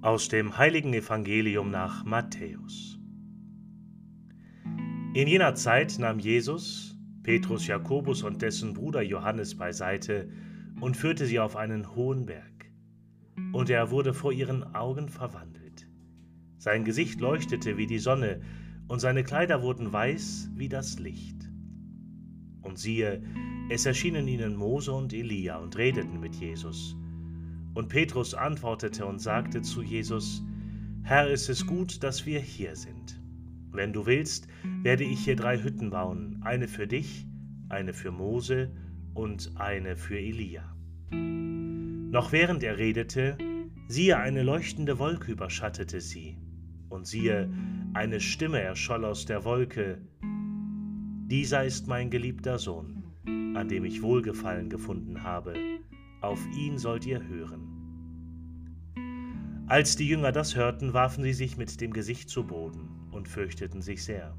Aus dem heiligen Evangelium nach Matthäus. In jener Zeit nahm Jesus Petrus, Jakobus und dessen Bruder Johannes beiseite und führte sie auf einen hohen Berg. Und er wurde vor ihren Augen verwandelt. Sein Gesicht leuchtete wie die Sonne, und seine Kleider wurden weiß wie das Licht. Und siehe, es erschienen ihnen Mose und Elia und redeten mit Jesus. Und Petrus antwortete und sagte zu Jesus, Herr, ist es gut, dass wir hier sind. Wenn du willst, werde ich hier drei Hütten bauen, eine für dich, eine für Mose und eine für Elia. Noch während er redete, siehe, eine leuchtende Wolke überschattete sie, und siehe, eine Stimme erscholl aus der Wolke, Dieser ist mein geliebter Sohn, an dem ich Wohlgefallen gefunden habe auf ihn sollt ihr hören. Als die Jünger das hörten, warfen sie sich mit dem Gesicht zu Boden und fürchteten sich sehr.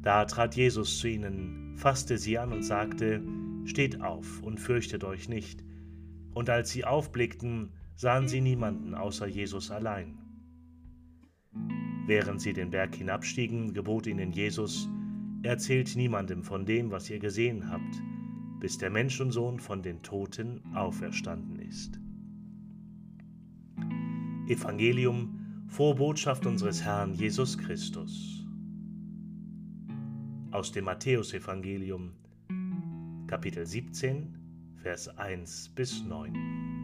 Da trat Jesus zu ihnen, fasste sie an und sagte, Steht auf und fürchtet euch nicht. Und als sie aufblickten, sahen sie niemanden außer Jesus allein. Während sie den Berg hinabstiegen, gebot ihnen Jesus, Erzählt niemandem von dem, was ihr gesehen habt, bis der Menschensohn von den Toten auferstanden ist. Evangelium, Vorbotschaft unseres Herrn Jesus Christus. Aus dem Matthäusevangelium, Kapitel 17, Vers 1 bis 9.